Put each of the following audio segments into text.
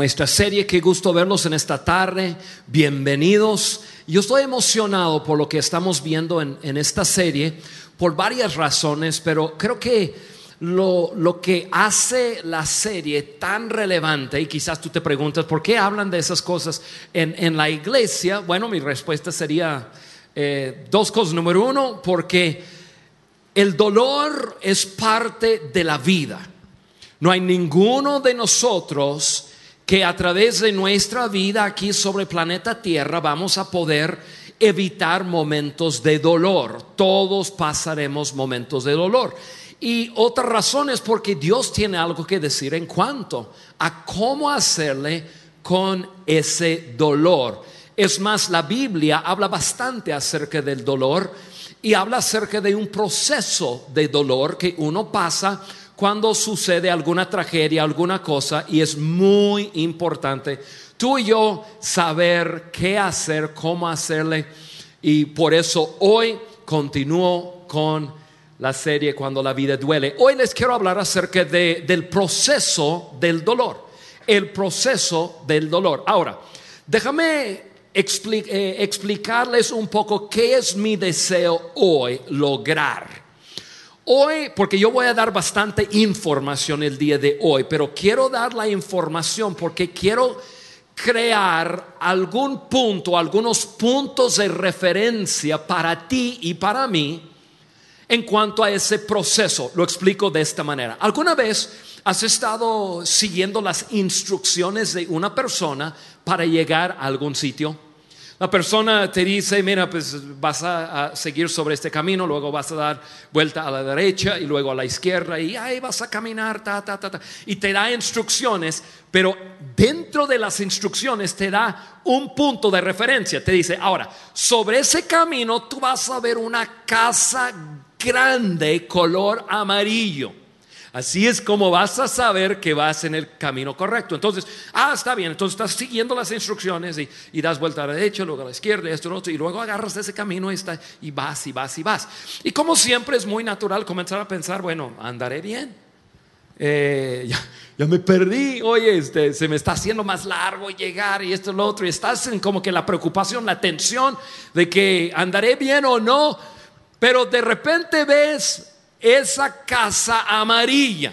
Nuestra serie. Qué gusto verlos en esta tarde. Bienvenidos. Yo estoy emocionado por lo que estamos viendo en, en esta serie por varias razones, pero creo que lo, lo, que hace la serie tan relevante, y quizás tú te preguntas, ¿por qué hablan de esas cosas en, en la iglesia? Bueno, mi respuesta sería eh, dos cosas. Número uno, porque el dolor es parte de la vida. No hay ninguno de nosotros que a través de nuestra vida aquí sobre planeta Tierra vamos a poder evitar momentos de dolor. Todos pasaremos momentos de dolor. Y otra razón es porque Dios tiene algo que decir en cuanto a cómo hacerle con ese dolor. Es más, la Biblia habla bastante acerca del dolor y habla acerca de un proceso de dolor que uno pasa cuando sucede alguna tragedia, alguna cosa, y es muy importante tú y yo saber qué hacer, cómo hacerle, y por eso hoy continúo con la serie Cuando la vida duele. Hoy les quiero hablar acerca de, del proceso del dolor, el proceso del dolor. Ahora, déjame eh, explicarles un poco qué es mi deseo hoy lograr. Hoy, porque yo voy a dar bastante información el día de hoy, pero quiero dar la información porque quiero crear algún punto, algunos puntos de referencia para ti y para mí en cuanto a ese proceso. Lo explico de esta manera. ¿Alguna vez has estado siguiendo las instrucciones de una persona para llegar a algún sitio? La persona te dice, mira, pues vas a, seguir sobre este camino, luego vas a dar vuelta a la derecha y luego a la izquierda y ahí vas a caminar, ta, ta, ta, ta. Y te da instrucciones, pero dentro de las instrucciones te da un punto de referencia. Te dice, ahora, sobre ese camino tú vas a ver una casa grande color amarillo. Así es como vas a saber que vas en el camino correcto. Entonces, ah, está bien, entonces estás siguiendo las instrucciones y, das vuelta a la derecha, luego a la izquierda, esto, otro, y luego agarras ese camino y, está, y vas y vas y vas. Y como siempre es muy natural comenzar a pensar, bueno, andaré bien. Eh, ya, me perdí, oye, este, se me está haciendo más largo llegar y esto, lo otro, y estás en como que la preocupación, la tensión de que andaré bien o no, pero de repente ves esa casa amarilla.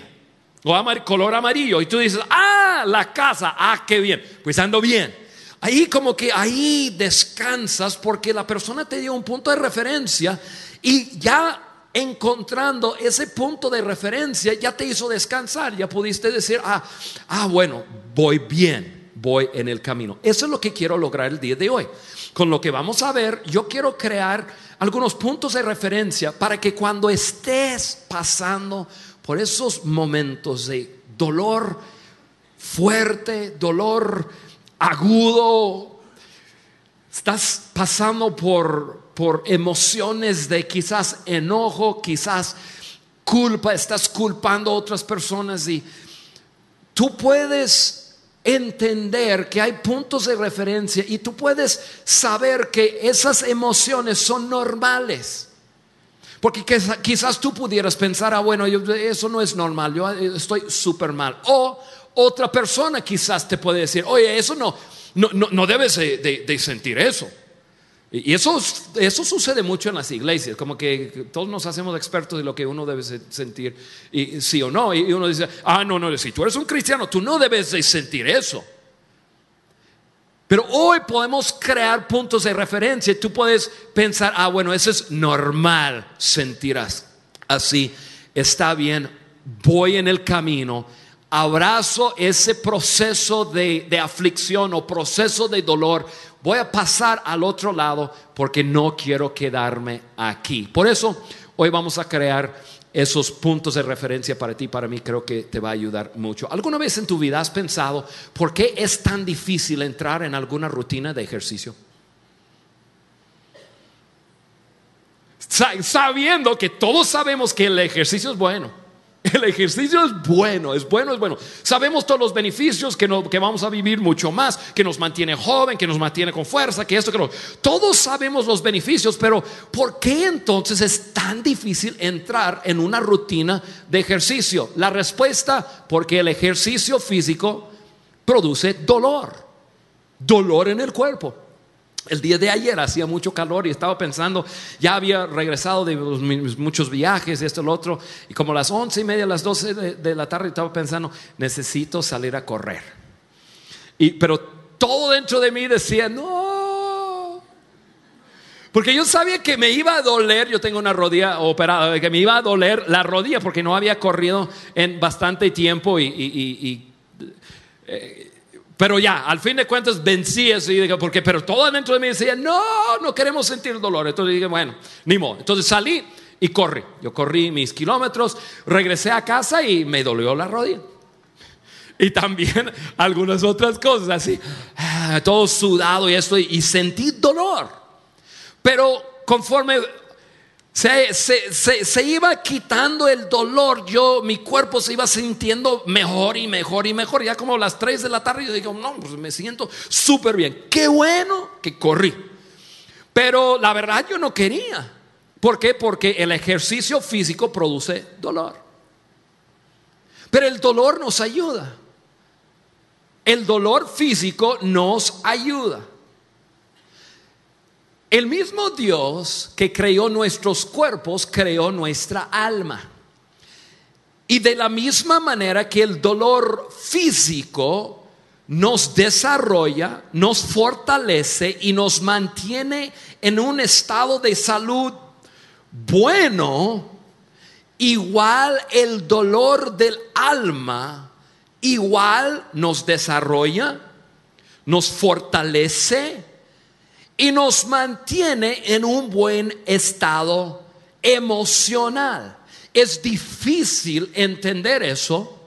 O color amarillo. Y tú dices, ah, la casa, ah, qué bien, pues ando bien. Ahí como que ahí descansas porque la persona te dio un punto de referencia y ya encontrando ese punto de referencia ya te hizo descansar, ya pudiste decir, ah, ah, bueno, voy bien, voy en el camino. Eso es lo que quiero lograr el día de hoy. Con lo que vamos a ver, yo quiero crear algunos puntos de referencia para que cuando estés pasando por esos momentos de dolor fuerte, dolor agudo, estás pasando por, por emociones de quizás enojo, quizás culpa, estás culpando a otras personas y tú puedes entender que hay puntos de referencia y tú puedes saber que esas emociones son normales. Porque quizás tú pudieras pensar, ah, bueno, eso no es normal, yo eh, estoy súper mal. O otra persona quizás te puede decir, oye, eso no, no, no, debes de sentir eso. Y eso, eso sucede mucho en las iglesias, como que todos nos hacemos expertos de lo que uno debe sentir, y, sí o no. Y uno dice, ah, no, no, si tú eres un cristiano, tú no debes de sentir eso. Pero hoy podemos crear puntos de referencia tú puedes pensar, ah, bueno, eso es normal sentir así, está bien, voy en el camino abrazo ese proceso de, de, aflicción o proceso de dolor voy a pasar al otro lado porque no quiero quedarme aquí. Por eso hoy vamos a crear esos puntos de referencia para ti, para mí, creo que te va a ayudar mucho. ¿Alguna vez en tu vida has pensado por qué es tan difícil entrar en alguna rutina de ejercicio? Sabiendo que todos sabemos que el ejercicio es bueno. El ejercicio es bueno, es bueno, es bueno. Sabemos todos los beneficios que, que vamos a vivir mucho más, que nos mantiene joven, que nos mantiene con fuerza, que esto, que lo. Todos sabemos los beneficios, pero ¿por qué entonces es tan difícil entrar en una rutina de ejercicio? La respuesta, porque el ejercicio físico produce dolor, dolor en el cuerpo. El día de ayer hacía mucho calor y estaba pensando, ya había regresado de muchos viajes, esto, lo otro, y como a las once y media, las doce de, la tarde estaba pensando, necesito salir a correr. Y, pero todo dentro de mí decía, no, porque yo sabía que me iba a doler, yo tengo una rodilla operada, que me iba a doler la rodilla porque no había corrido en bastante tiempo y, eh, pero ya, al fin de cuentas vencí eso y dije, porque, pero todo dentro de mí decía, no, no queremos sentir dolor. Entonces dije, bueno, ni modo. Entonces salí y corrí. Yo corrí mis kilómetros, regresé a casa y me dolió la rodilla. Y también algunas otras cosas, así, ah, todo sudado y esto, y sentí dolor. Pero conforme se, iba quitando el dolor, yo, mi cuerpo se iba sintiendo mejor y mejor y mejor. Ya como a las 3 de la tarde yo digo, no, pues me siento súper bien. Qué bueno que corrí. Pero la verdad yo no quería. ¿Por qué? Porque el ejercicio físico produce dolor. Pero el dolor nos ayuda. El dolor físico nos ayuda. El mismo Dios que creó nuestros cuerpos, creó nuestra alma. Y de la misma manera que el dolor físico nos desarrolla, nos fortalece y nos mantiene en un estado de salud bueno, igual el dolor del alma, igual nos desarrolla, nos fortalece y nos mantiene en un buen estado emocional. Es difícil entender eso,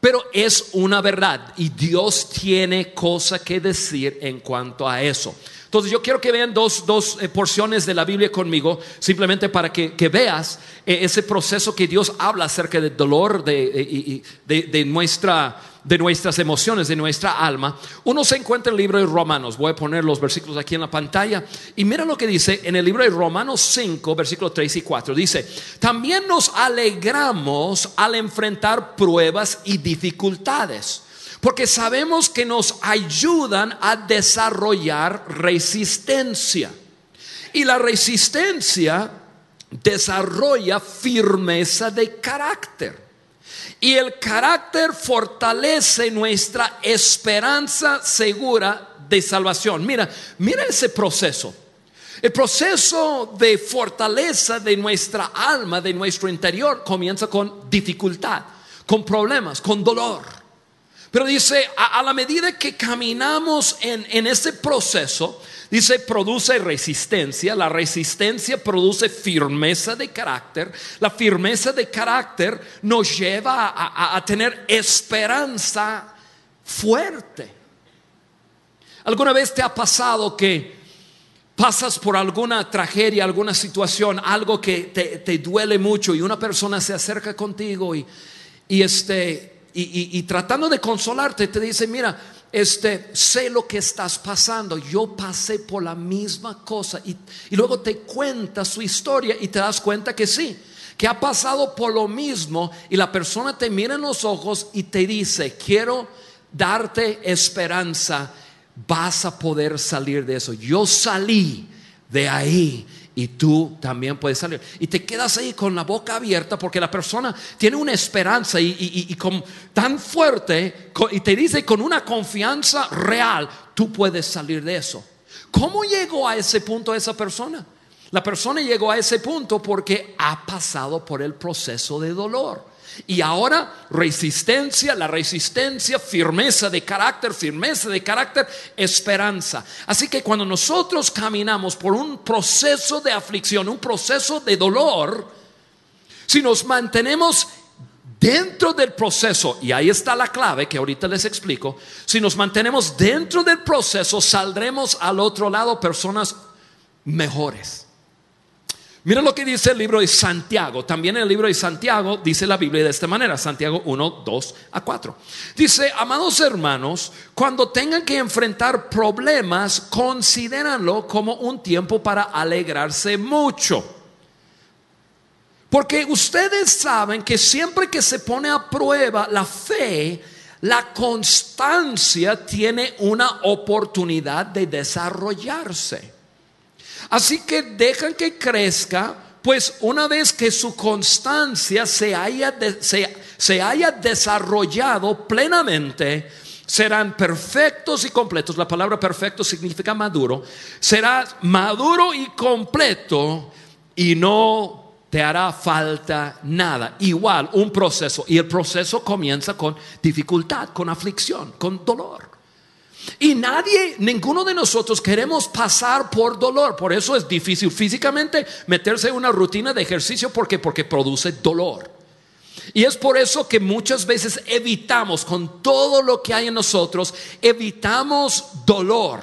pero es una verdad y Dios tiene cosa que decir en cuanto a eso. Entonces yo quiero que vean dos, eh, porciones de la Biblia conmigo, simplemente para que, veas eh, ese proceso que Dios habla acerca del dolor de, de nuestra de nuestras emociones, de nuestra alma, uno se encuentra en el libro de Romanos. Voy a poner los versículos aquí en la pantalla. Y mira lo que dice en el libro de Romanos 5, versículos 3 y 4. Dice, también nos alegramos al enfrentar pruebas y dificultades. Porque sabemos que nos ayudan a desarrollar resistencia. Y la resistencia desarrolla firmeza de carácter. Y el carácter fortalece nuestra esperanza segura de salvación. Mira, mira ese proceso. El proceso de fortaleza de nuestra alma, de nuestro interior, comienza con dificultad, con problemas, con dolor. Pero dice, a, la medida que caminamos en, en ese proceso, Dice, produce resistencia, la resistencia produce firmeza de carácter, la firmeza de carácter nos lleva a, tener esperanza fuerte. ¿Alguna vez te ha pasado que pasas por alguna tragedia, alguna situación, algo que te, duele mucho y una persona se acerca contigo y, este, y, tratando de consolarte te dice, mira, este, sé lo que estás pasando, yo pasé por la misma cosa y, luego te cuenta su historia y te das cuenta que sí, que ha pasado por lo mismo y la persona te mira en los ojos y te dice, quiero darte esperanza, vas a poder salir de eso. Yo salí de ahí y tú también puedes salir. Y te quedas ahí con la boca abierta porque la persona tiene una esperanza y, con, tan fuerte y te dice con una confianza real, tú puedes salir de eso. ¿Cómo llegó a ese punto esa persona? La persona llegó a ese punto porque ha pasado por el proceso de dolor. Y ahora resistencia, la resistencia, firmeza de carácter, firmeza de carácter, esperanza. Así que cuando nosotros caminamos por un proceso de aflicción, un proceso de dolor, si nos mantenemos dentro del proceso, y ahí está la clave que ahorita les explico, si nos mantenemos dentro del proceso, saldremos al otro lado personas mejores. Mira lo que dice el libro de Santiago. También el libro de Santiago dice la Biblia de esta manera, Santiago 1, 2 a 4. Dice, amados hermanos, cuando tengan que enfrentar problemas, considéranlo como un tiempo para alegrarse mucho. Porque ustedes saben que siempre que se pone a prueba la fe, la constancia tiene una oportunidad de desarrollarse. Así que dejan que crezca, pues una vez que su constancia se haya, se, haya desarrollado plenamente, serán perfectos y completos. La palabra perfecto significa maduro. Serás maduro y completo y no te hará falta nada. Igual, un proceso. Y el proceso comienza con dificultad, con aflicción, con dolor. Y nadie, ninguno de nosotros queremos pasar por dolor. Por eso es difícil físicamente meterse en una rutina de ejercicio. porque Porque produce dolor. Y es por eso que muchas veces evitamos, con todo lo que hay en nosotros, evitamos dolor.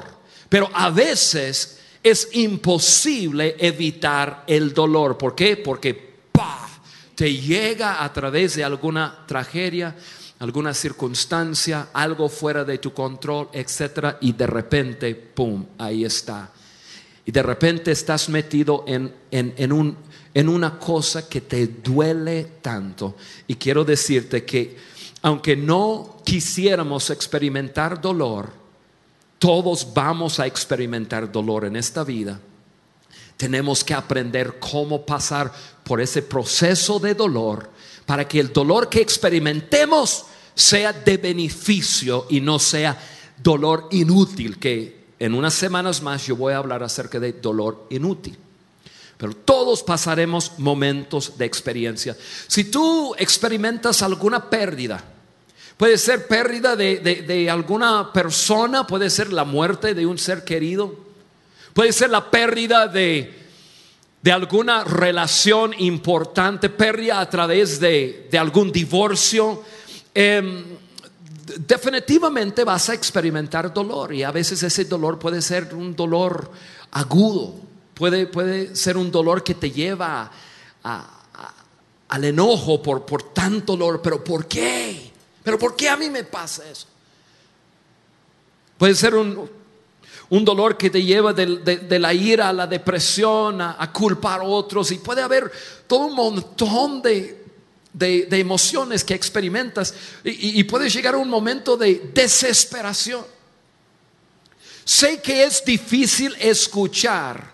Pero a veces es imposible evitar el dolor. ¿Por qué? Porque te llega a través de alguna tragedia, alguna circunstancia, algo fuera de tu control, etcétera, y de repente, pum, ahí está. Y de repente estás metido en, en, un, en una cosa que te duele tanto. Y quiero decirte que aunque no quisiéramos experimentar dolor, todos vamos a experimentar dolor en esta vida. Tenemos que aprender cómo pasar por ese proceso de dolor para que el dolor que experimentemos sea de beneficio y no sea dolor inútil, que en unas semanas más yo voy a hablar acerca de dolor inútil. Pero todos pasaremos momentos de experiencia. Si tú experimentas alguna pérdida, Puede ser pérdida de, alguna persona, puede ser la muerte de un ser querido, puede ser la pérdida de, alguna relación importante, pérdida a través de, algún divorcio. Em, definitivamente vas a experimentar dolor y a veces ese dolor puede ser un dolor agudo, puede, puede ser un dolor que te lleva al enojo por, por tanto dolor, pero ¿por qué? Pero ¿por qué a mí me pasa eso? Puede ser un, dolor que te lleva de, la ira a la depresión, a, culpar a otros, y puede haber todo un montón de, emociones que experimentas, y, y puedes llegar a un momento de desesperación. Sé que es difícil escuchar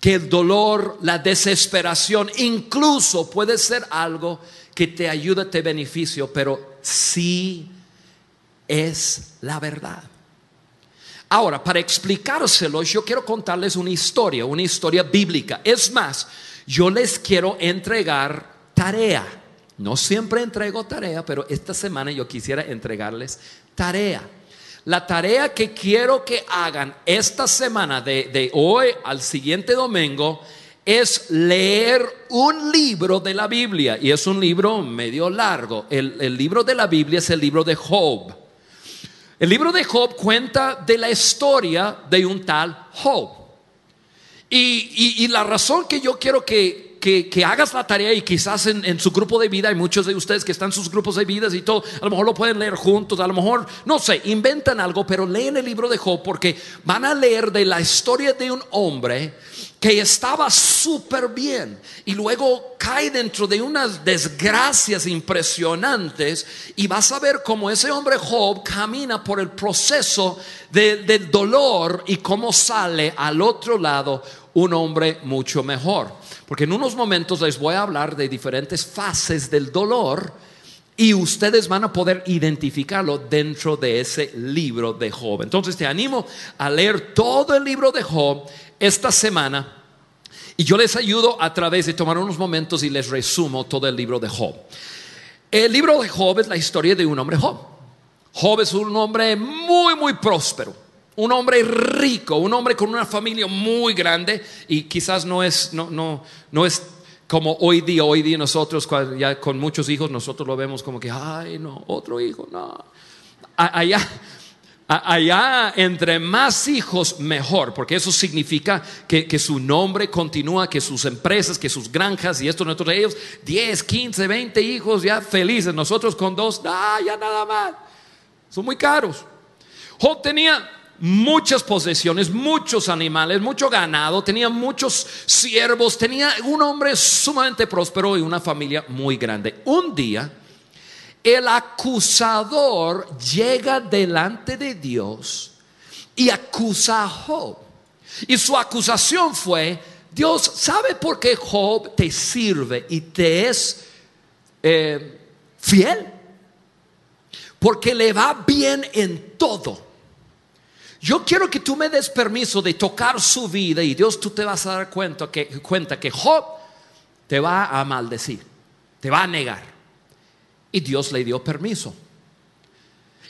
que el dolor, la desesperación, incluso puede ser algo que te ayuda, te beneficio, pero sí es la verdad. Ahora, para explicárselo, yo quiero contarles una historia, una historia bíblica. Es más, yo les quiero entregar tarea. No siempre entrego tarea, pero esta semana yo quisiera entregarles tarea. La tarea que quiero que hagan esta semana, de, de hoy al siguiente domingo, es leer un libro de la Biblia y es un libro medio largo. El, libro de la Biblia es el libro de Job. El libro de Job cuenta de la historia de un tal Job. y la razón que yo quiero que, que, hagas la tarea y quizás en, su grupo de vida, hay muchos de ustedes que están en sus grupos de vidas y todo, a lo mejor lo pueden leer juntos, a lo mejor, no sé, inventan algo, pero leen el libro de Job porque van a leer de la historia de un hombre que estaba súper bien y luego cae dentro de unas desgracias impresionantes y vas a ver cómo ese hombre Job camina por el proceso del dolor y cómo sale al otro lado un hombre mucho mejor. Porque en unos momentos les voy a hablar de diferentes fases del dolor y ustedes van a poder identificarlo dentro de ese libro de Job. Entonces te animo a leer todo el libro de Job esta semana y yo les ayudo a través de tomar unos momentos y les resumo todo el libro de Job. El libro de Job es la historia de un hombre Job. Job es un hombre muy, muy próspero un hombre rico, un hombre con una familia muy grande y quizás no es, no, no, no es como hoy día, hoy día nosotros ya con muchos hijos nosotros lo vemos como que, ay no, otro hijo, no. Allá, allá entre más hijos mejor, porque eso significa que, su nombre continúa, que sus empresas, que sus granjas y esto nosotros ellos, 10, 15, 20 hijos ya felices, nosotros con dos, ah, ya nada más, son muy caros. Job tenía muchas posesiones, muchos animales, mucho ganado, tenía muchos siervos, tenía un hombre sumamente próspero y una familia muy grande. Un día, el acusador llega delante de Dios y acusa a Job. Y su acusación fue, Dios sabe por qué Job te sirve y te es eh, fiel. Porque le va bien en todo. Yo quiero que tú me des permiso de tocar su vida y Dios tú te vas a dar cuenta que, cuenta que Job te va a maldecir, te va a negar. Y Dios le dio permiso.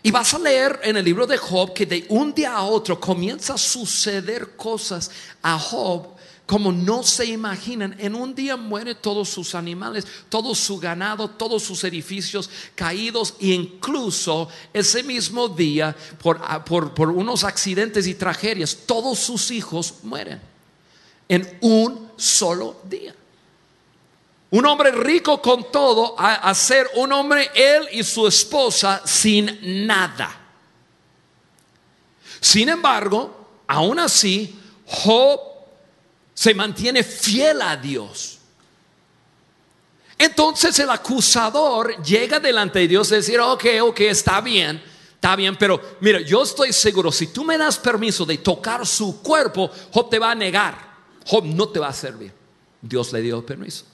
Y vas a leer en el libro de Job que de un día a otro comienza a suceder cosas a Job como no se imaginan. En un día mueren todos sus animales, todo su ganado, todos sus edificios caídos e incluso ese mismo día por, por unos accidentes y tragedias, todos sus hijos mueren en un solo día. Un hombre rico con todo a, ser un hombre, él y su esposa, sin nada. Sin embargo, aún así, Job se mantiene fiel a Dios. Entonces el acusador llega delante de Dios y decir, ok, ok, está bien, está bien, pero mira, yo estoy seguro, si tú me das permiso de tocar su cuerpo, Job te va a negar, Job no te va a servir. Dios le dio permiso.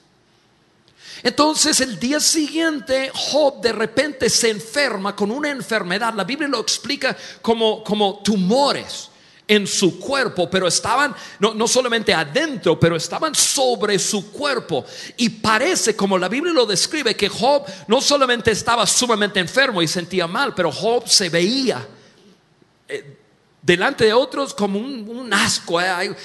Entonces el día siguiente Job de repente se enferma con una enfermedad. La Biblia lo explica como, como tumores en su cuerpo, pero estaban no, no, solamente adentro, pero estaban sobre su cuerpo. Y parece, como la Biblia lo describe, que Job no solamente estaba sumamente enfermo y sentía mal, pero Job se veía eh, delante de otros como un, asco. Eh,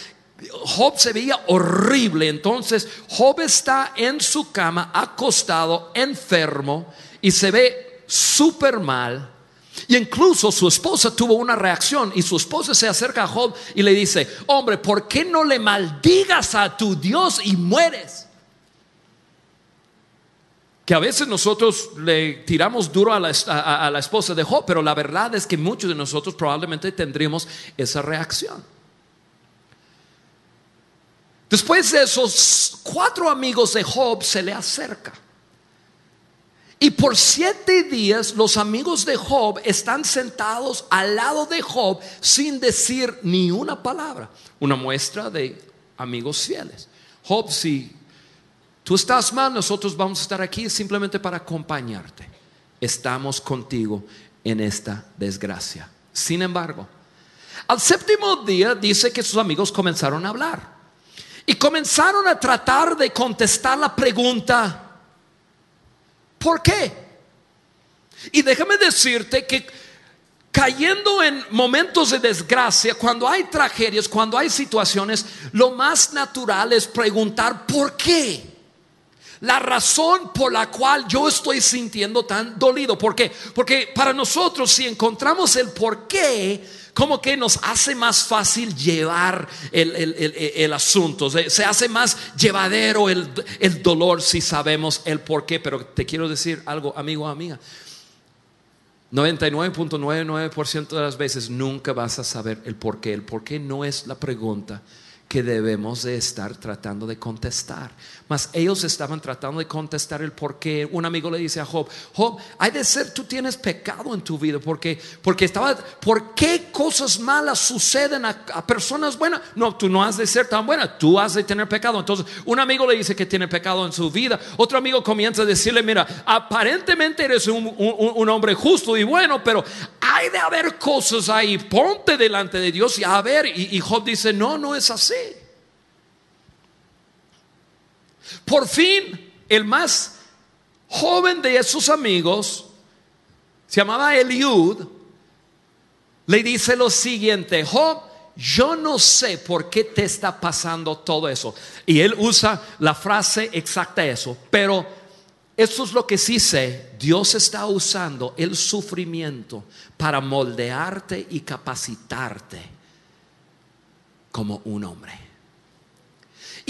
Job se veía horrible. Entonces Job está en su cama, acostado, enfermo, y se ve súper mal. Y incluso su esposa tuvo una reacción y su esposa se acerca a Job y le dice, hombre, ¿por qué no le maldigas a tu Dios y mueres? Que a veces nosotros le tiramos duro a la, a la esposa de Job, pero la verdad es que muchos de nosotros probablemente tendríamos esa reacción. Después de esos cuatro amigos de Job se le acerca. Y por siete días los amigos de Job están sentados al lado de Job sin decir ni una palabra. Una muestra de amigos fieles. Job, si tú estás mal, nosotros vamos a estar aquí simplemente para acompañarte. Estamos contigo en esta desgracia. Sin embargo, al séptimo día dice que sus amigos comenzaron a hablar. Y comenzaron a tratar de contestar la pregunta, ¿por qué? Y déjame decirte que cayendo en momentos de desgracia, cuando hay tragedias, cuando hay situaciones, lo más natural es preguntar, ¿por qué? La razón por la cual yo estoy sintiendo tan dolido. ¿Por qué? Porque para nosotros si encontramos el por qué, como que nos hace más fácil llevar el, asunto, se, hace más llevadero el, dolor si sabemos el por qué. Pero te quiero decir algo, amigo o amiga. 99.99% de las veces nunca vas a saber el por qué. El por qué no es la pregunta que debemos de estar tratando de contestar. Mas ellos estaban tratando de contestar el por qué. Un amigo le dice a Job, Job, hay de ser, tú tienes pecado en tu vida, porque, porque estaba, ¿por qué cosas malas suceden a, personas buenas? No, tú no has de ser tan buena, tú has de tener pecado. Entonces, un amigo le dice que tiene pecado en su vida, otro amigo comienza a decirle, mira, aparentemente eres un, un hombre justo y bueno, pero hay de haber cosas ahí, ponte delante de Dios y a ver, y, Job dice, no, no es así. Por fin, el más joven de esos amigos, se llamaba Eliud, le dice lo siguiente, Job, yo no sé por qué te está pasando todo eso. Y él usa la frase exacta eso, pero eso es lo que sí sé, Dios está usando el sufrimiento para moldearte y capacitarte como un hombre.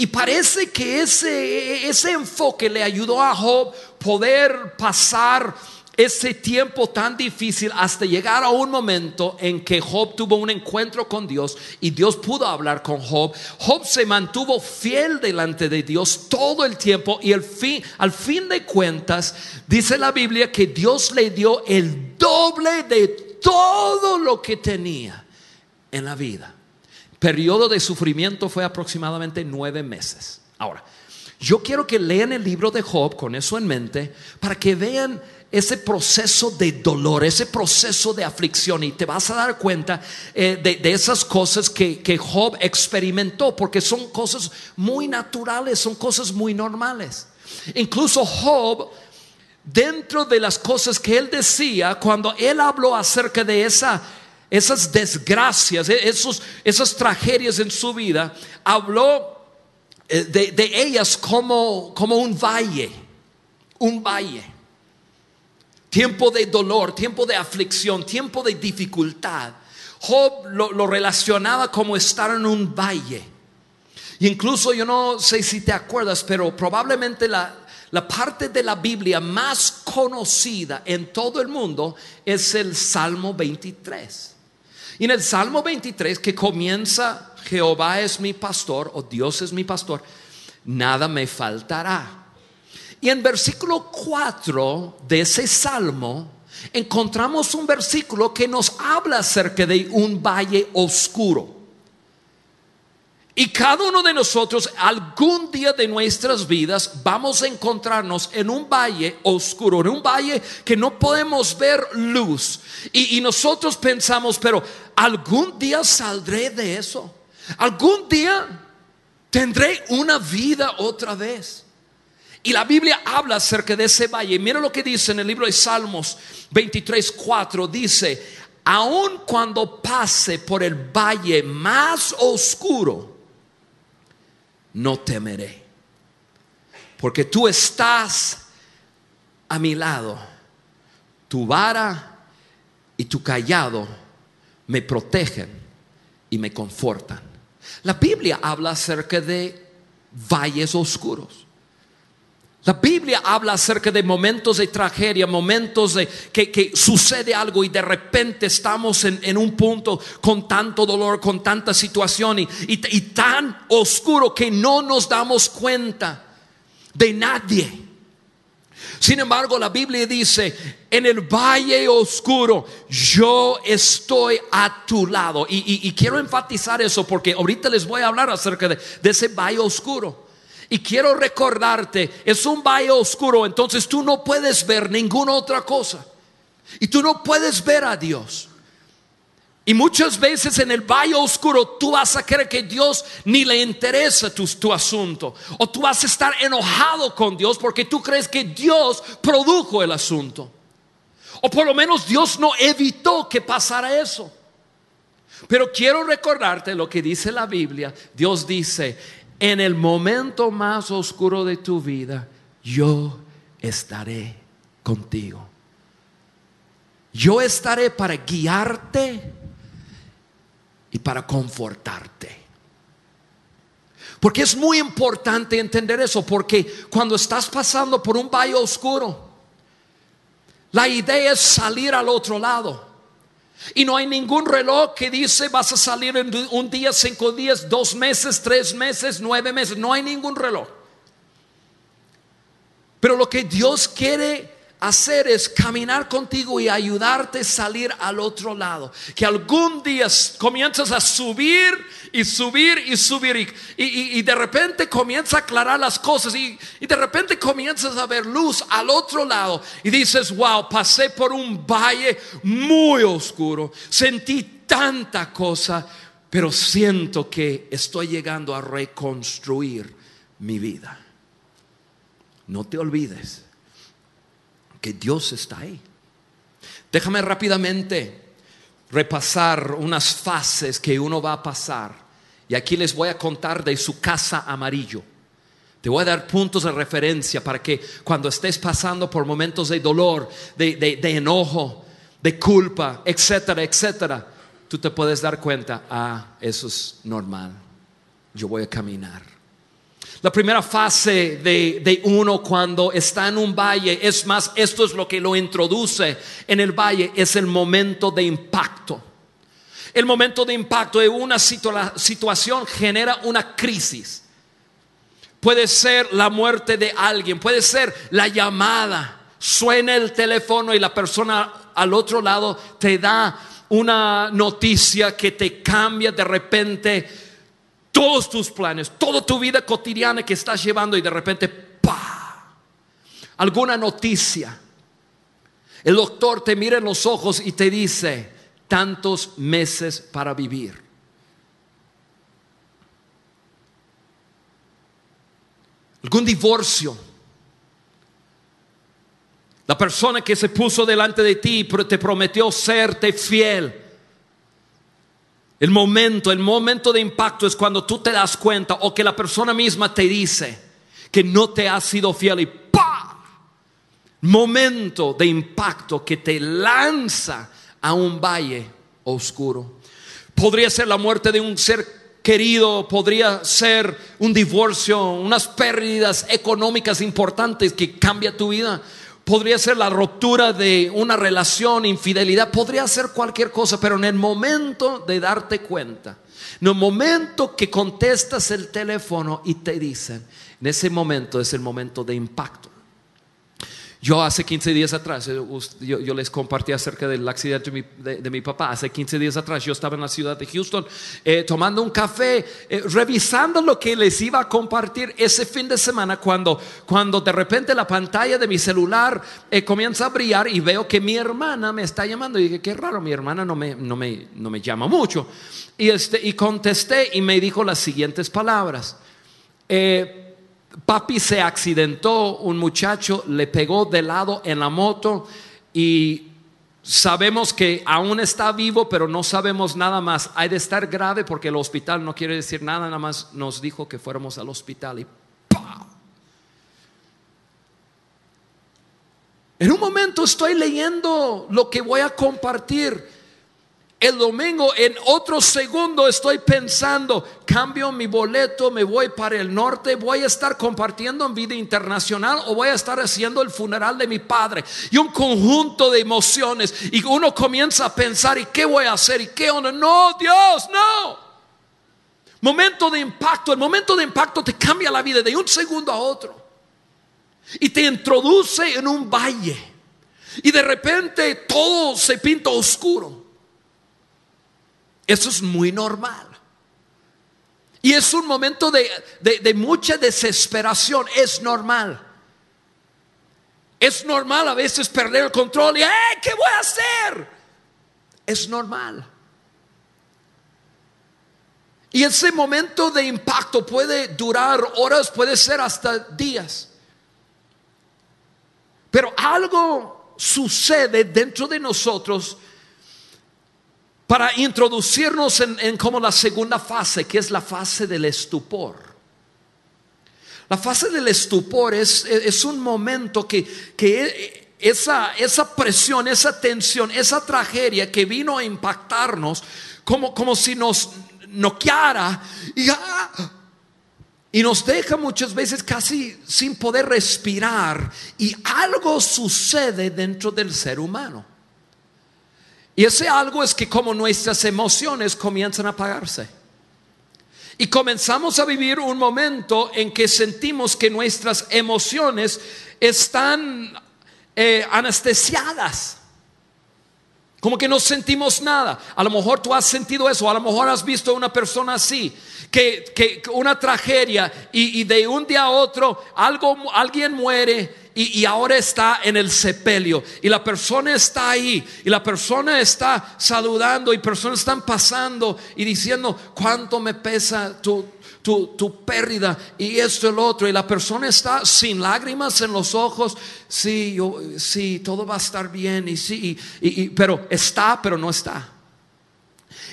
Y parece que ese, ese enfoque le ayudó a Job poder pasar ese tiempo tan difícil hasta llegar a un momento en que Job tuvo un encuentro con Dios y Dios pudo hablar con Job. Job se mantuvo fiel delante de Dios todo el tiempo y al fin, al fin de cuentas dice la Biblia que Dios le dio el doble de todo lo que tenía en la vida. Periodo de sufrimiento fue aproximadamente nueve meses. Ahora, yo quiero que lean el libro de Job con eso en mente para que vean ese proceso de dolor, ese proceso de aflicción y te vas a dar cuenta eh, de, esas cosas que, que Job experimentó, porque son cosas muy naturales, son cosas muy normales. Incluso Job, dentro de las cosas que él decía, cuando él habló acerca de esa, esas desgracias, e, esos, esas tragedias en su vida, habló eh, de, ellas como, como un valle, un valle tiempo de dolor, tiempo de aflicción, tiempo de dificultad. Job lo, relacionaba como estar en un valle. Y incluso yo no sé si te acuerdas, pero probablemente la, la parte de la Biblia más conocida en todo el mundo es el Salmo 23. Y en el Salmo 23 que comienza, Jehová es mi pastor o Dios es mi pastor, nada me faltará. Y en versículo 4 de ese salmo encontramos un versículo que nos habla acerca de un valle oscuro. Y cada uno de nosotros algún día de nuestras vidas vamos a encontrarnos en un valle oscuro, en un valle que no podemos ver luz. Y, nosotros pensamos, pero algún día saldré de eso. Algún día tendré una vida otra vez. Y la Biblia habla acerca de ese valle. Mira lo que dice en el libro de Salmos 23, 4. Dice, aun cuando pase por el valle más oscuro, no temeré. Porque tú estás a mi lado. Tu vara y tu callado me protegen y me confortan. La Biblia habla acerca de valles oscuros. La Biblia habla acerca de momentos de tragedia, momentos de que, sucede algo y de repente estamos en, un punto con tanto dolor, con tanta situación y, tan oscuro que no nos damos cuenta de nadie. Sin embargo, la Biblia dice, en el valle oscuro, yo estoy a tu lado. Y, quiero enfatizar eso porque ahorita les voy a hablar acerca de ese valle oscuro. Y quiero recordarte, es un valle oscuro, entonces tú no puedes ver ninguna otra cosa. Y tú no puedes ver a Dios. Y muchas veces en el valle oscuro tú vas a creer que Dios ni le interesa tu, asunto. O tú vas a estar enojado con Dios porque tú crees que Dios produjo el asunto. O por lo menos Dios no evitó que pasara eso. Pero quiero recordarte lo que dice la Biblia. Dios dice, en el momento más oscuro de tu vida, yo estaré contigo. Yo estaré para guiarte y para confortarte. Porque es muy importante entender eso, porque cuando estás pasando por un valle oscuro, la idea es salir al otro lado. Y no hay ningún reloj que dice vas a salir en un día, cinco días, dos meses, tres meses, nueve meses. No hay ningún reloj. Pero lo que Dios quiere hacer es caminar contigo y ayudarte a salir al otro lado. Que algún día comienzas a subir y subir y subir y, de repente comienza a aclarar las cosas y, y, de repente comienzas a ver luz al otro lado y dices, wow, pasé por un valle muy oscuro, sentí tanta cosa, pero siento que estoy llegando a reconstruir mi vida. No te olvides que Dios está ahí. Déjame rápidamente repasar unas fases que uno va a pasar. Y aquí les voy a contar de su casa amarillo. Te voy a dar puntos de referencia para que cuando estés pasando por momentos de dolor, de, enojo, de culpa, etcétera, etcétera, tú te puedes dar cuenta, ah, eso es normal. Yo voy a caminar. La primera fase de, uno cuando está en un valle, es más, esto es lo que lo introduce en el valle, es el momento de impacto. El momento de impacto de una situación genera una crisis. Puede ser la muerte de alguien, puede ser la llamada. Suena el teléfono y la persona al otro lado te da una noticia que te cambia de repente todos tus planes, toda tu vida cotidiana que estás llevando y de repente, ¡pa! Alguna noticia. El doctor te mira en los ojos y te dice, tantos meses para vivir. Algún divorcio. La persona que se puso delante de ti te prometió serte fiel. El momento, el momento de impacto es cuando tú te das cuenta o que la persona misma te dice que no te ha sido fiel y ¡pa! Momento de impacto que te lanza a un valle oscuro. Podría ser la muerte de un ser querido, podría ser un divorcio, unas pérdidas económicas importantes que cambia tu vida. Podría ser la ruptura de una relación, infidelidad, podría ser cualquier cosa, pero en el momento de darte cuenta, en el momento que contestas el teléfono y te dicen, en ese momento es el momento de impacto. Yo hace 15 días atrás, eh, yo, les compartí acerca del accidente de mi, papá. Hace 15 días atrás yo estaba en la ciudad de Houston eh, tomando un café, eh, revisando lo que les iba a compartir ese fin de semana cuando, cuando de repente la pantalla de mi celular comienza a brillar y veo que mi hermana me está llamando. Y dije, qué raro, mi hermana no me, no me, no me llama mucho. Y, este, y contesté y me dijo las siguientes palabras. Eh, papi se accidentó, un muchacho le pegó de lado en la moto y sabemos que aún está vivo, pero no sabemos nada más. Hay de estar grave porque el hospital no quiere decir nada, nada más nos dijo que fuéramos al hospital y En un momento estoy leyendo lo que voy a compartir el domingo, en otro segundo, estoy pensando, cambio mi boleto, me voy para el norte, voy a estar compartiendo en vida internacional o voy a estar haciendo el funeral de mi padre. Y un conjunto de emociones. Y uno comienza a pensar, ¿y qué voy a hacer? ¿Y qué onda? No, Dios, no. Momento de impacto, el momento de impacto te cambia la vida de un segundo a otro. Y te introduce en un valle. Y de repente todo se pinta oscuro. Eso es muy normal. Y es un momento de, mucha desesperación, es normal. Es normal a veces perder el control y, ¿qué voy a hacer? Es normal. Y ese momento de impacto puede durar horas, puede ser hasta días. Pero algo sucede dentro de nosotros para introducirnos en, como la segunda fase, que es la fase del estupor. La fase del estupor es, es un momento que, que esa, esa, presión, esa tensión, esa tragedia que vino a impactarnos, como, como si nos noqueara y, ah, y nos deja muchas veces casi sin poder respirar. Y algo sucede dentro del ser humano. Y ese algo es que como nuestras emociones comienzan a apagarse. Y comenzamos a vivir un momento en que sentimos que nuestras emociones están eh, anestesiadas. Como que no sentimos nada. A lo mejor tú has sentido eso, a lo mejor has visto una persona así, que, que una tragedia y, y, de un día a otro algo, alguien muere y, ahora está en el sepelio. Y la persona está ahí. Y la persona está saludando. Y personas están pasando y diciendo, ¿cuánto me pesa tu, tu, pérdida? Y esto y lo otro. Y la persona está sin lágrimas en los ojos. Sí, yo, sí, todo va a estar bien. Y sí, y, pero está, pero no está.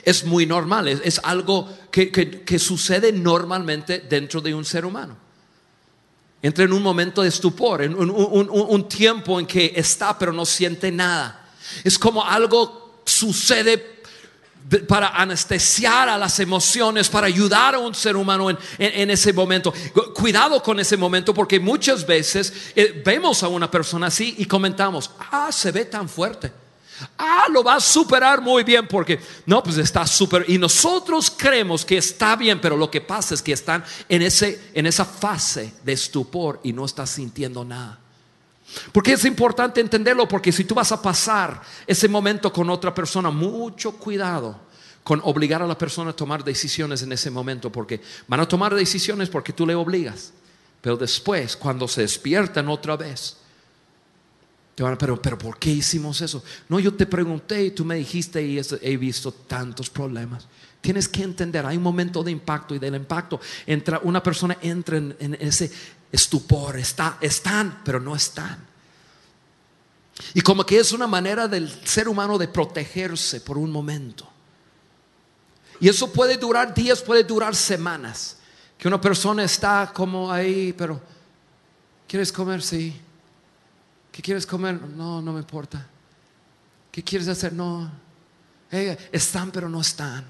Es muy normal. Es, algo que, que sucede normalmente dentro de un ser humano. Entra en un momento de estupor, en un, tiempo en que está pero no siente nada. Es como algo sucede para anestesiar a las emociones, para ayudar a un ser humano en, ese momento. Cuidado con ese momento porque muchas veces eh, vemos a una persona así y comentamos, ah, se ve tan fuerte. Ah, lo va a superar muy bien porque no, pues está súper. Y nosotros creemos que está bien, pero lo que pasa es que están en, ese, en esa fase de estupor y no está sintiendo nada. Porque es importante entenderlo, porque si tú vas a pasar ese momento con otra persona, mucho cuidado con obligar a la persona a tomar decisiones en ese momento, porque van a tomar decisiones porque tú le obligas. Pero después, cuando se despiertan otra vez, te van a, pero, pero ¿por qué hicimos eso? No, yo te pregunté y tú me dijiste y he visto tantos problemas. Tienes que entender, hay un momento de impacto y del impacto entra, una persona entra en, en ese estupor, está, están, pero no están. Y como que es una manera del ser humano de protegerse por un momento. Y eso puede durar días, puede durar semanas. Que una persona está como ahí, pero ¿quieres comer? Sí. ¿Qué quieres comer? No, no me importa. ¿Qué quieres hacer? No. están, pero no están.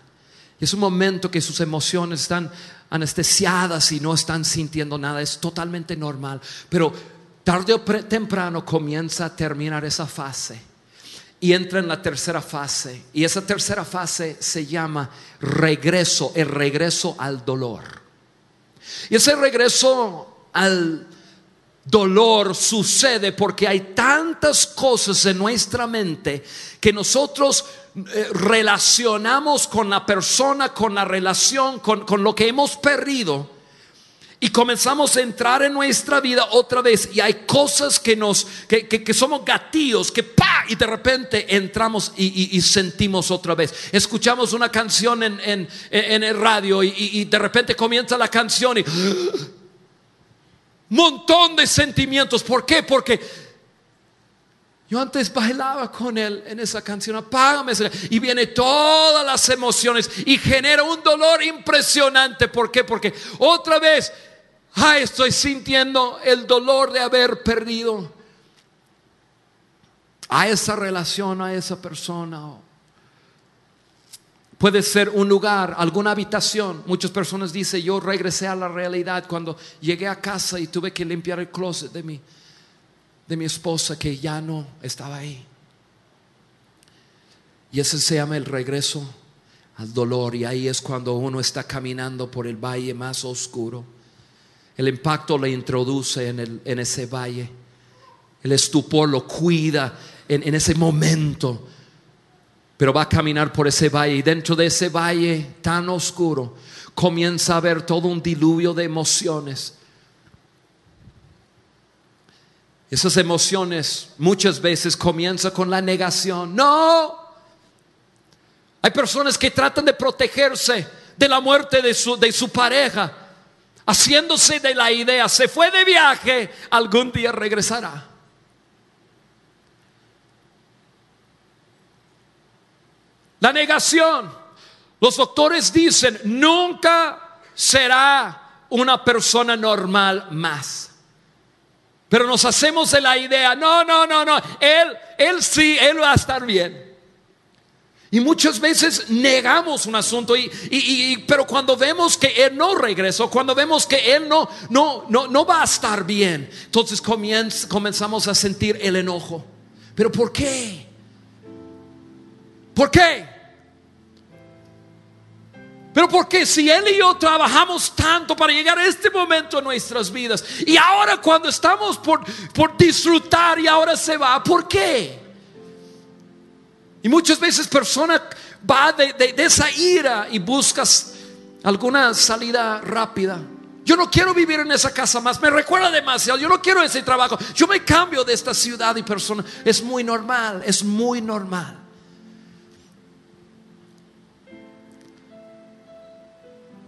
Y es un momento que sus emociones están anestesiadas y no están sintiendo nada. Es totalmente normal. Pero tarde o temprano comienza a terminar esa fase y entra en la tercera fase. Y esa tercera fase se llama regreso, el regreso al dolor. Y ese regreso al dolor sucede porque hay tantas cosas en nuestra mente que nosotros eh, relacionamos con la persona, con la relación, con, con lo que hemos perdido y comenzamos a entrar en nuestra vida otra vez y hay cosas que nos, que, somos gatillos, que pa, y de repente entramos y, sentimos otra vez. Escuchamos una canción en, el radio y, y, de repente comienza la canción y montón de sentimientos. ¿Por qué? Porque yo antes bailaba con él en esa canción, apágame. Y viene todas las emociones y genera un dolor impresionante. ¿Por qué? Porque otra vez Ay, estoy sintiendo el dolor de haber perdido a esa relación, a esa persona. Puede ser un lugar, alguna habitación. Muchas personas dicen, yo regresé a la realidad cuando llegué a casa y tuve que limpiar el closet de mi, de mi esposa que ya no estaba ahí. Y ese se llama el regreso al dolor. Y ahí es cuando uno está caminando por el valle más oscuro el impacto le introduce en, ese valle. El estupor lo cuida en, en ese momento. Pero va a caminar por ese valle y dentro de ese valle tan oscuro comienza a ver todo un diluvio de emociones. Esas emociones muchas veces comienzan con la negación. No. Hay personas que tratan de protegerse de la muerte de su, de su pareja haciéndose de la idea, se fue de viaje, algún día regresará. La negación. Los doctores dicen, nunca será una persona normal más. Pero nos hacemos de la idea, no, no, no, no, él, él sí, él va a estar bien. Y muchas veces negamos un asunto, y, pero cuando vemos que Él no regresó, cuando vemos que Él no, no, no, no va a estar bien, entonces comenzamos a sentir el enojo. ¿Pero por qué? ¿Por qué? Pero porque si Él y yo trabajamos tanto para llegar a este momento en nuestras vidas y ahora cuando estamos por, por disfrutar y ahora se va, ¿por qué? Y muchas veces persona va de, esa ira y buscas alguna salida rápida. Yo no quiero vivir en esa casa más, me recuerda demasiado, yo no quiero ese trabajo, yo me cambio de esta ciudad y persona. Es muy normal, es muy normal.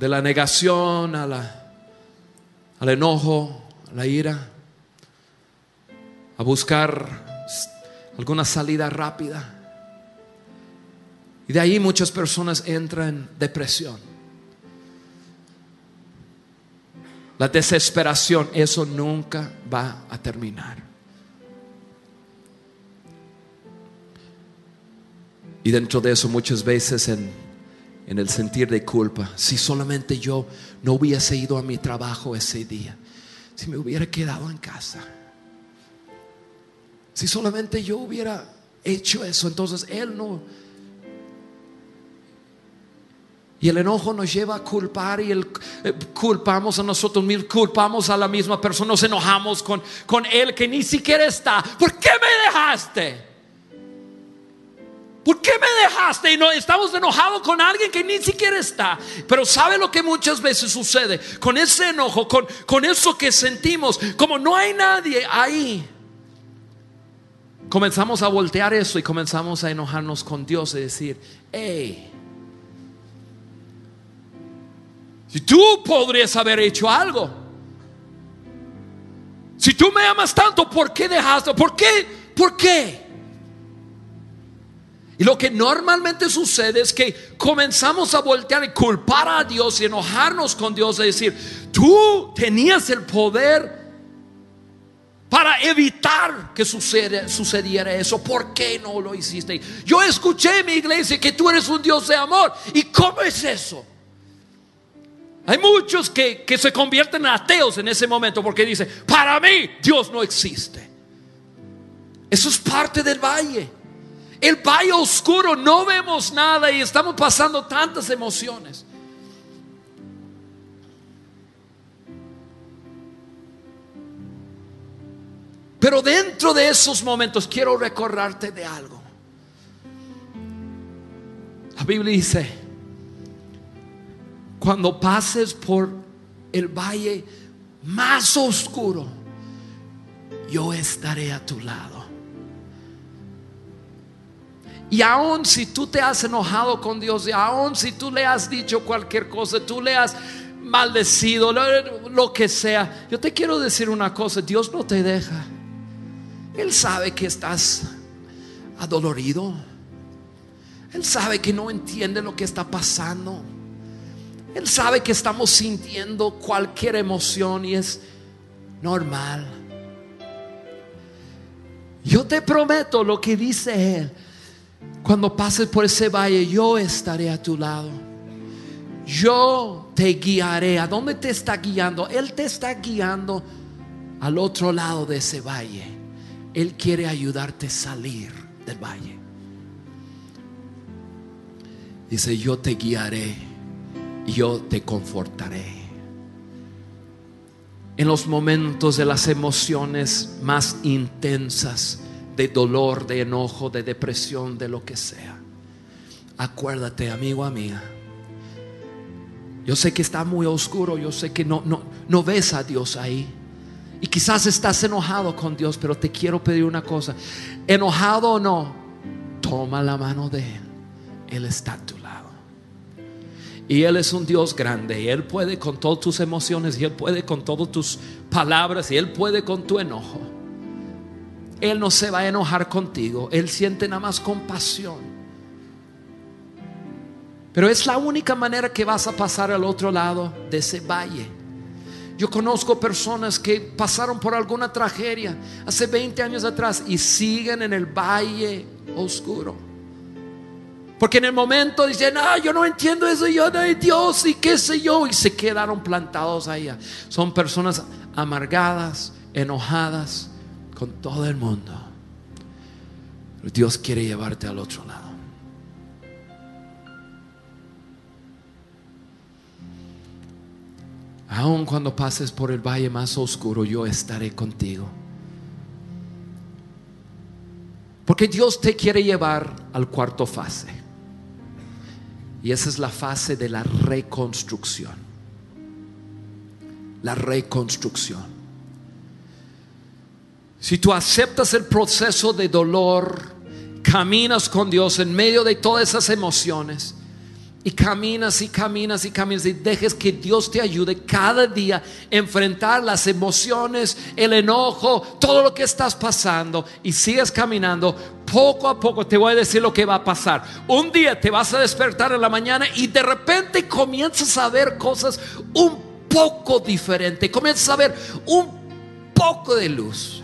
De la negación a la, al enojo, a la ira, a buscar alguna salida rápida. Y de ahí muchas personas entran en depresión. La desesperación, eso nunca va a terminar. Y dentro de eso muchas veces en, en el sentir de culpa, si solamente yo no hubiese ido a mi trabajo ese día, si me hubiera quedado en casa, si solamente yo hubiera hecho eso, entonces Él no... Y el enojo nos lleva a culpar y el, eh, culpamos a nosotros mismos, culpamos a la misma persona, nos enojamos con, con Él que ni siquiera está. ¿Por qué me dejaste? ¿Por qué me dejaste? Y no estamos enojados con alguien que ni siquiera está. Pero ¿sabe lo que muchas veces sucede? Con ese enojo, con, con eso que sentimos, como no hay nadie ahí comenzamos a voltear eso y comenzamos a enojarnos con Dios y decir, hey, si tú podrías haber hecho algo, si tú me amas tanto, ¿por qué dejaste? ¿Por qué? ¿Por qué? Y lo que normalmente sucede es que comenzamos a voltear y culpar a Dios y enojarnos con Dios y decir, tú tenías el poder para evitar que sucediera eso. ¿Por qué no lo hiciste? Yo escuché en mi iglesia que tú eres un Dios de amor. ¿Y cómo es eso? Hay muchos que, que se convierten en ateos en ese momento porque dicen, para mí Dios no existe. Eso es parte del valle. El valle oscuro, no vemos nada y estamos pasando tantas emociones. Pero dentro de esos momentos quiero recordarte de algo. La Biblia dice, cuando pases por el valle más oscuro, yo estaré a tu lado. Y aun si tú te has enojado con Dios, y aun si tú le has dicho cualquier cosa, tú le has maldecido, lo, lo que sea, yo te quiero decir una cosa, Dios no te deja. Él sabe que estás adolorido. Él sabe que no entiende lo que está pasando. Él sabe que estamos sintiendo cualquier emoción y es normal. Yo te prometo lo que dice Él. Cuando pases por ese valle, yo estaré a tu lado. Yo te guiaré. ¿A dónde te está guiando? Él te está guiando al otro lado de ese valle. Él quiere ayudarte a salir del valle. Dice, yo te guiaré, yo te confortaré. En los momentos de las emociones más intensas, de dolor, de enojo, de depresión, de lo que sea. Acuérdate, amigo, amiga. Yo sé que está muy oscuro, yo sé que no, no, no ves a Dios ahí. Y quizás estás enojado con Dios, pero te quiero pedir una cosa. Enojado o no, toma la mano de Él. Él está a tu lado. Y Él es un Dios grande. Él puede con todas tus emociones. Y Él puede con todas tus palabras. Y Él puede con tu enojo. Él no se va a enojar contigo. Él siente nada más compasión. Pero es la única manera que vas a pasar al otro lado de ese valle. Yo conozco personas que pasaron por alguna tragedia hace 20 años atrás y siguen en el valle oscuro. Porque en el momento dicen, ah, yo no entiendo eso, yo no hay Dios y qué sé yo, y se quedaron plantados allá. Son personas amargadas, enojadas con todo el mundo. Dios quiere llevarte al otro lado. Aun cuando pases por el valle más oscuro, yo estaré contigo. Porque Dios te quiere llevar al cuarto fase. Y esa es la fase de la reconstrucción. La reconstrucción. Si tú aceptas el proceso de dolor, caminas con Dios en medio de todas esas emociones, y caminas y caminas y caminas y dejes que Dios te ayude cada día a enfrentar las emociones, el enojo, todo lo que estás pasando y sigues caminando. Poco a poco te voy a decir lo que va a pasar. Un día te vas a despertar en la mañana y de repente comienzas a ver cosas un poco diferentes. Comienzas a ver un poco de luz.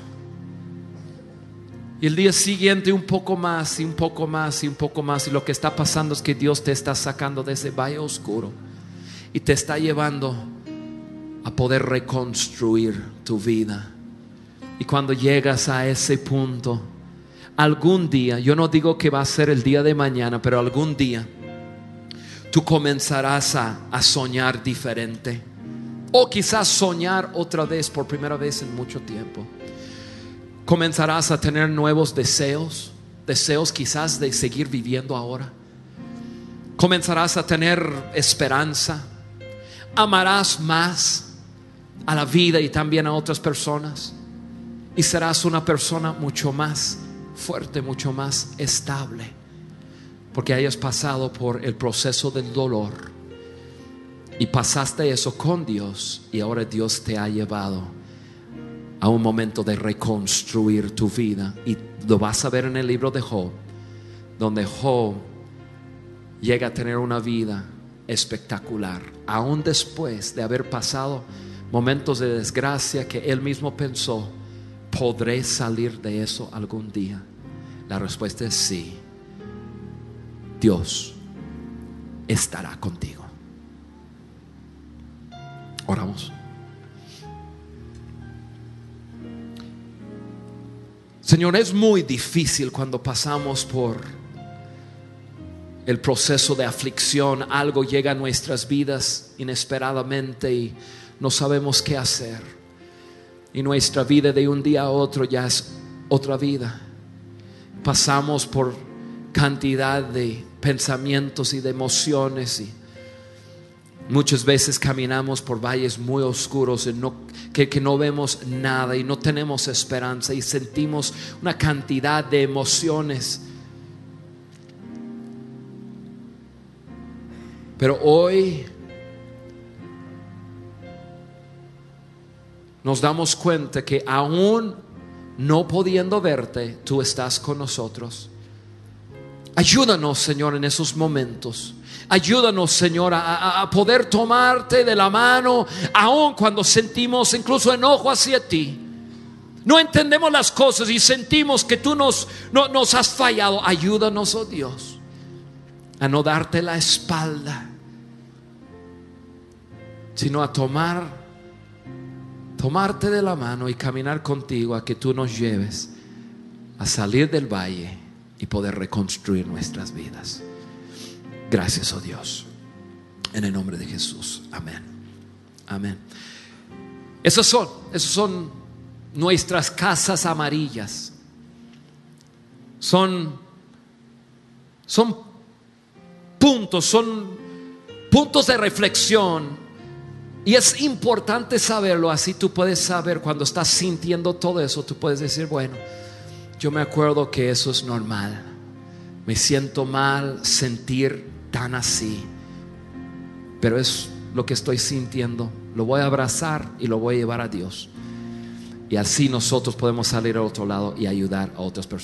Y el día siguiente un poco más y un poco más y un poco más. Y lo que está pasando es que Dios te está sacando de ese valle oscuro y te está llevando a poder reconstruir tu vida. Y cuando llegas a ese punto, algún día, yo no digo que va a ser el día de mañana, pero algún día tú comenzarás a, a soñar diferente. O quizás soñar otra vez por primera vez en mucho tiempo. Comenzarás a tener nuevos deseos, deseos quizás de seguir viviendo ahora. Comenzarás a tener esperanza. Amarás más a la vida y también a otras personas. Y serás una persona mucho más fuerte, mucho más estable. Porque hayas pasado por el proceso del dolor. Y pasaste eso con Dios. Y ahora Dios te ha llevado a un momento de reconstruir tu vida. Y lo vas a ver en el libro de Job. Donde Job llega a tener una vida espectacular. Aún después de haber pasado momentos de desgracia que él mismo pensó, ¿podré salir de eso algún día? La respuesta es sí. Dios estará contigo. Oramos. Señor, es muy difícil cuando pasamos por el proceso de aflicción, algo llega a nuestras vidas inesperadamente y no sabemos qué hacer. Y nuestra vida de un día a otro ya es otra vida. Pasamos por cantidad de pensamientos y de emociones y muchas veces caminamos por valles muy oscuros que, que no vemos nada y no tenemos esperanza y sentimos una cantidad de emociones. Pero hoy nos damos cuenta que aún no pudiendo verte, tú estás con nosotros. Ayúdanos, Señor, en esos momentos. Ayúdanos, Señor, a, poder tomarte de la mano, aun cuando sentimos incluso enojo hacia ti. No entendemos las cosas y sentimos que tú nos, nos has fallado. Ayúdanos, oh Dios, a no darte la espalda, sino a tomar tomarte de la mano y caminar contigo a que tú nos lleves a salir del valle y poder reconstruir nuestras vidas. Gracias, oh Dios. En el nombre de Jesús. Amén. Amén. Esas son, esas son nuestras casas amarillas. Son, son puntos, son puntos de reflexión y es importante saberlo, así tú puedes saber cuando estás sintiendo todo eso, tú puedes decir, bueno, yo me acuerdo que eso es normal. Me siento mal sentir tan así, pero es lo que estoy sintiendo. Lo voy a abrazar y lo voy a llevar a Dios. Y así nosotros podemos salir al otro lado y ayudar a otras personas.